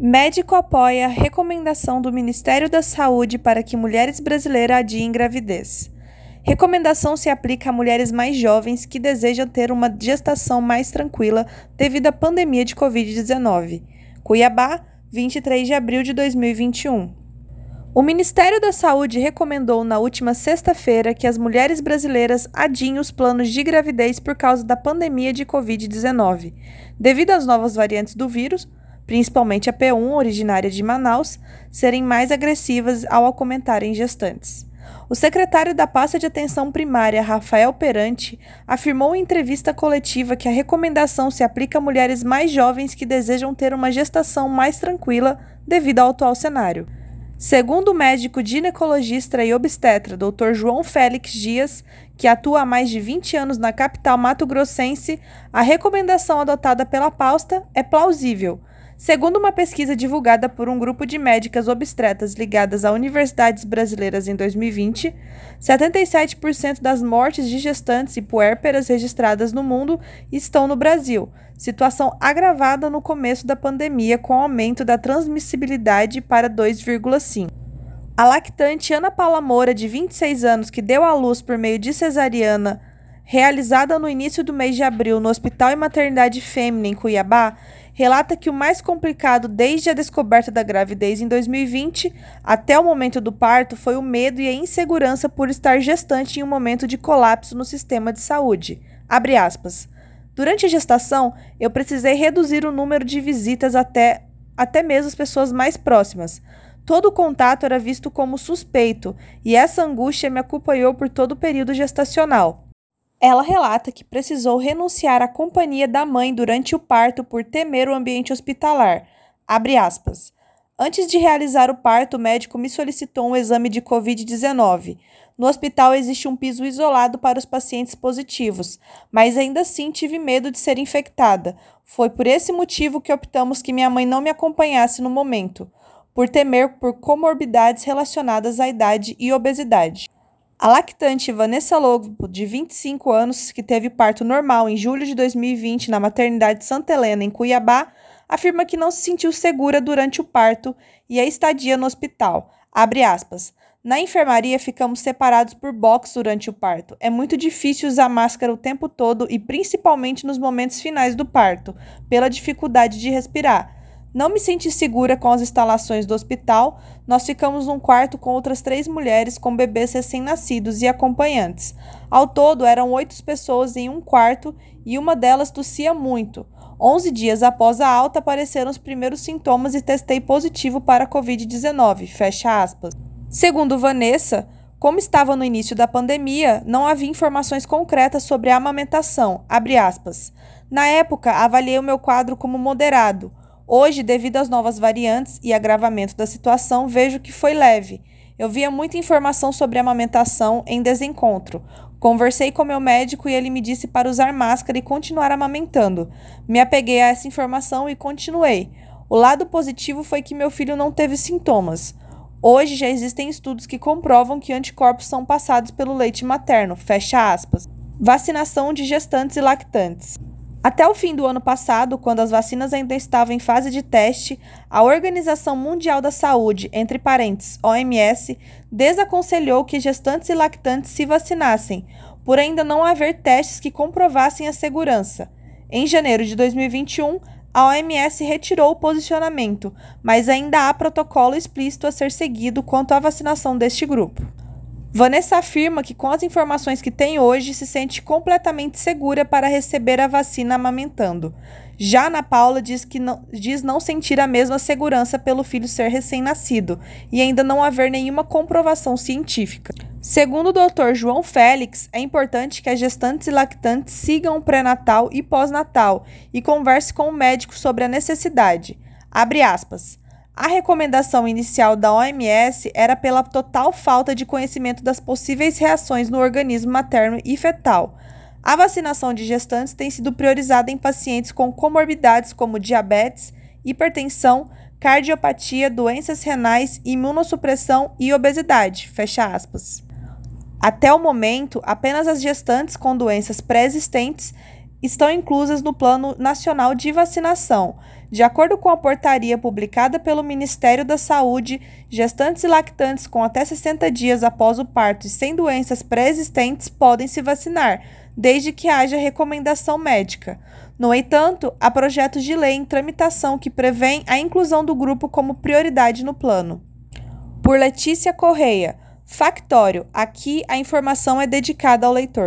Médico apoia recomendação do Ministério da Saúde para que mulheres brasileiras adiem gravidez. Recomendação se aplica a mulheres mais jovens que desejam ter uma gestação mais tranquila devido à pandemia de Covid-19. Cuiabá, 23 de abril de 2021. O Ministério da Saúde recomendou na última sexta-feira que as mulheres brasileiras adiem os planos de gravidez por causa da pandemia de Covid-19. Devido às novas variantes do vírus, principalmente a P1, originária de Manaus, serem mais agressivas ao acometerem gestantes. O secretário da pasta de atenção primária, Rafael Perante, afirmou em entrevista coletiva que a recomendação se aplica a mulheres mais jovens que desejam ter uma gestação mais tranquila devido ao atual cenário. Segundo o médico ginecologista e obstetra Dr. João Félix Dias, que atua há mais de 20 anos na capital mato-grossense, a recomendação adotada pela pasta é plausível, Segundo uma pesquisa divulgada por um grupo de médicas obstetras ligadas a universidades brasileiras em 2020, 77% das mortes de gestantes e puérperas registradas no mundo estão no Brasil, situação agravada no começo da pandemia com aumento da transmissibilidade para 2,5. A lactante Ana Paula Moura, de 26 anos, que deu à luz por meio de cesariana realizada no início do mês de abril no Hospital e Maternidade Fêmea em Cuiabá, relata que o mais complicado desde a descoberta da gravidez em 2020 até o momento do parto foi o medo e a insegurança por estar gestante em um momento de colapso no sistema de saúde. Durante a gestação, eu precisei reduzir o número de visitas até, até mesmo as pessoas mais próximas. Todo contato era visto como suspeito, e essa angústia me acompanhou por todo o período gestacional. Ela relata que precisou renunciar à companhia da mãe durante o parto por temer o ambiente hospitalar. Antes de realizar o parto, o médico me solicitou um exame de Covid-19. No hospital existe um piso isolado para os pacientes positivos, mas ainda assim tive medo de ser infectada. Foi por esse motivo que optamos que minha mãe não me acompanhasse no momento, por temer por comorbidades relacionadas à idade e obesidade. A lactante Vanessa Lobo, de 25 anos, que teve parto normal em julho de 2020 na maternidade Santa Helena, em Cuiabá, afirma que não se sentiu segura durante o parto e a estadia no hospital. Na enfermaria, ficamos separados por box durante o parto. É muito difícil usar máscara o tempo todo e principalmente nos momentos finais do parto, pela dificuldade de respirar. Não me senti segura com as instalações do hospital. Nós ficamos num quarto com outras três mulheres com bebês recém-nascidos e acompanhantes. Ao todo, eram oito pessoas em um quarto e uma delas tossia muito. Onze dias após a alta, apareceram os primeiros sintomas e testei positivo para a Covid-19. Fecha aspas. Segundo Vanessa, como estava no início da pandemia, não havia informações concretas sobre a amamentação. Na época, avaliei o meu quadro como moderado. Hoje, devido às novas variantes e agravamento da situação, vejo que foi leve. Eu via muita informação sobre amamentação em desencontro. Conversei com meu médico e ele me disse para usar máscara e continuar amamentando. Me apeguei a essa informação e continuei. O lado positivo foi que meu filho não teve sintomas. Hoje já existem estudos que comprovam que anticorpos são passados pelo leite materno. Fecha aspas. Vacinação de gestantes e lactantes. Até o fim do ano passado, quando as vacinas ainda estavam em fase de teste, a Organização Mundial da Saúde, entre parênteses, OMS, desaconselhou que gestantes e lactantes se vacinassem, por ainda não haver testes que comprovassem a segurança. Em janeiro de 2021, a OMS retirou o posicionamento, mas ainda há protocolo explícito a ser seguido quanto à vacinação deste grupo. Vanessa afirma que, com as informações que tem hoje, se sente completamente segura para receber a vacina amamentando. Já Ana Paula diz que não, diz não sentir a mesma segurança pelo filho ser recém-nascido e ainda não haver nenhuma comprovação científica. Segundo o Dr. João Félix, é importante que as gestantes e lactantes sigam o pré-natal e pós-natal e converse com o médico sobre a necessidade. Abre aspas. A recomendação inicial da OMS era pela total falta de conhecimento das possíveis reações no organismo materno e fetal. A vacinação de gestantes tem sido priorizada em pacientes com comorbidades como diabetes, hipertensão, cardiopatia, doenças renais, imunossupressão e obesidade. Fecha aspas. Até o momento, apenas as gestantes com doenças pré-existentes estão inclusas no Plano Nacional de Vacinação. De acordo com a portaria publicada pelo Ministério da Saúde, gestantes e lactantes com até 60 dias após o parto e sem doenças pré-existentes podem se vacinar, desde que haja recomendação médica. No entanto, há projetos de lei em tramitação que prevêem a inclusão do grupo como prioridade no plano. Por Letícia Correia. Factório. Aqui a informação é dedicada ao leitor.